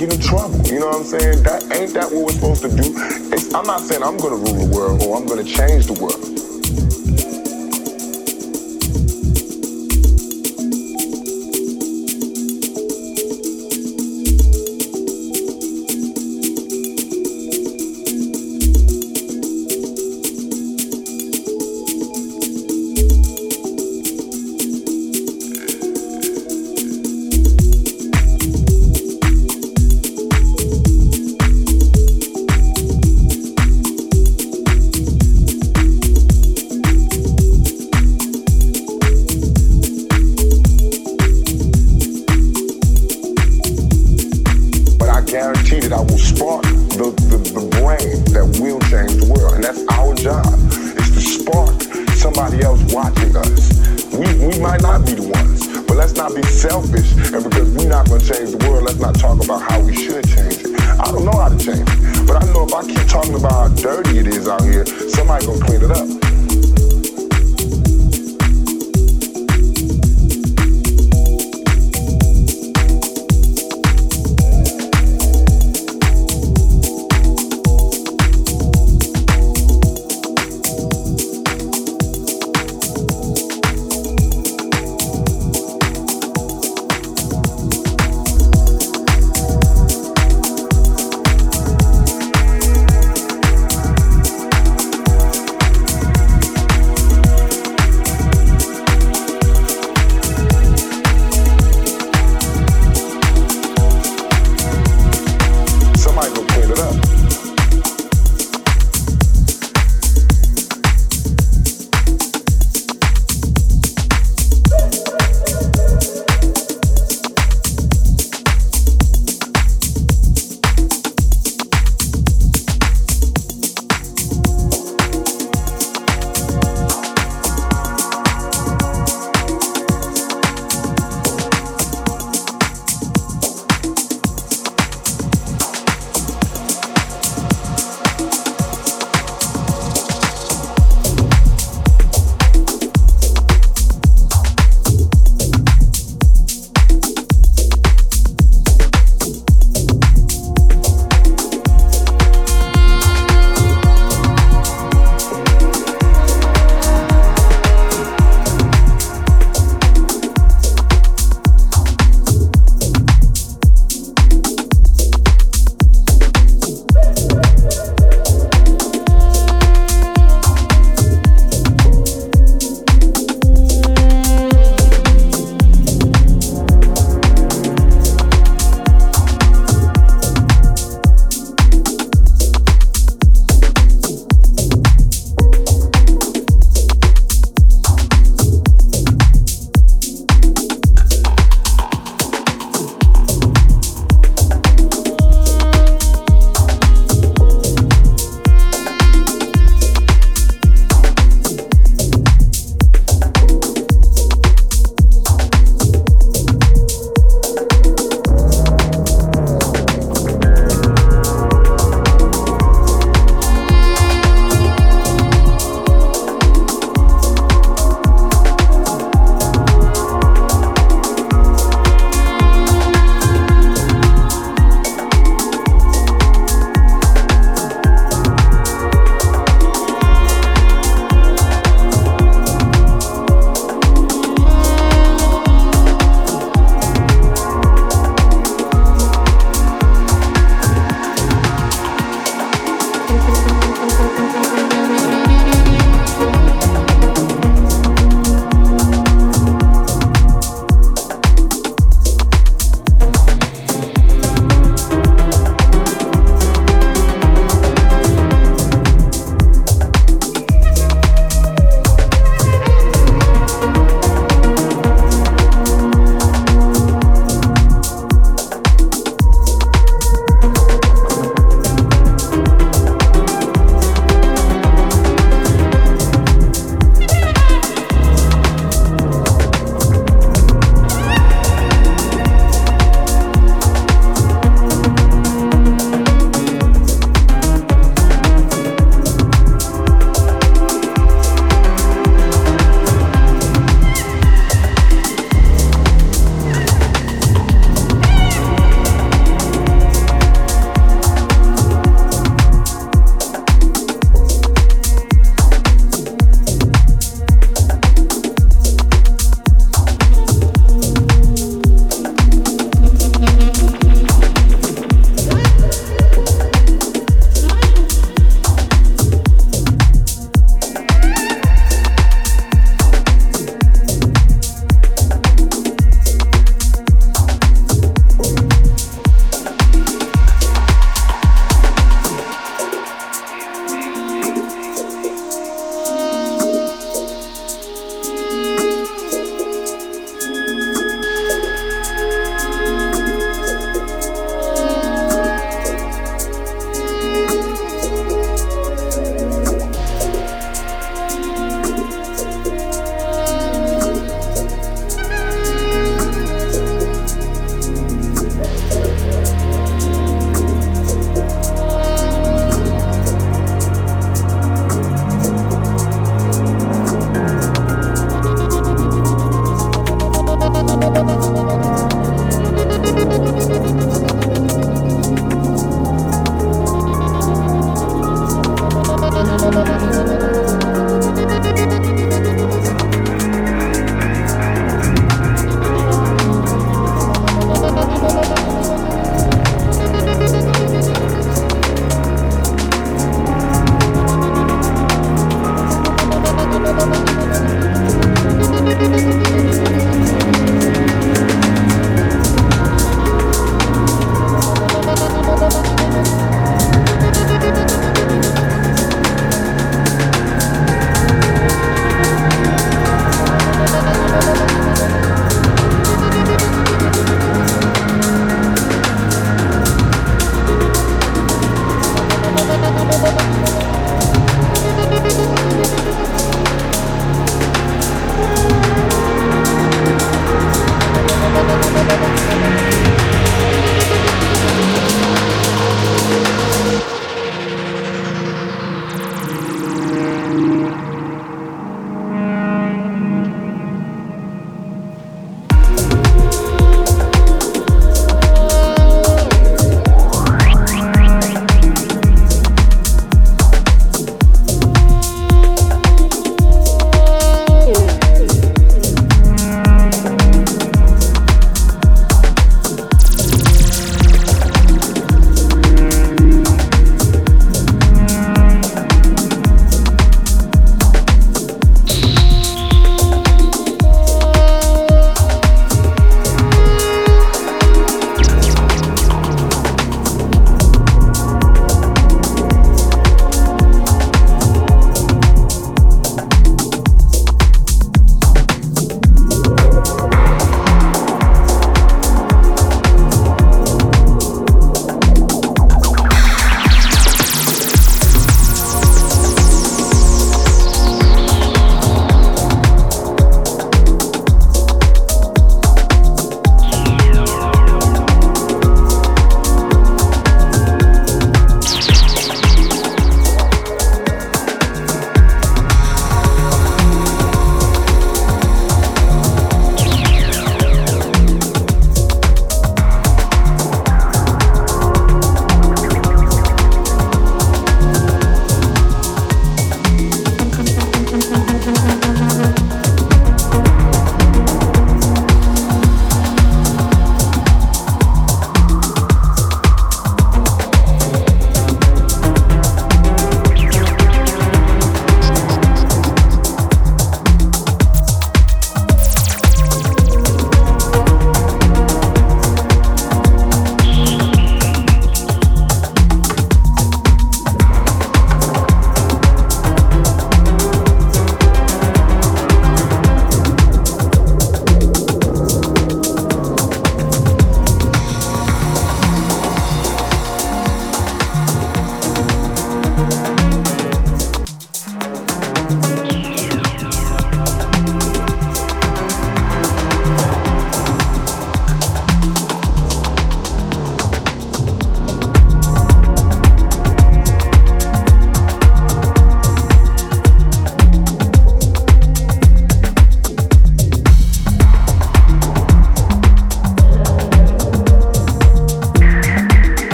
get in trouble. You know what I'm saying? That ain't that what we're supposed to do. It's, I'm not saying I'm gonna rule the world or I'm gonna change the world. here, somebody gonna clean it up.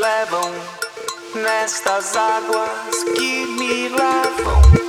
Levam, nestas águas que me levam,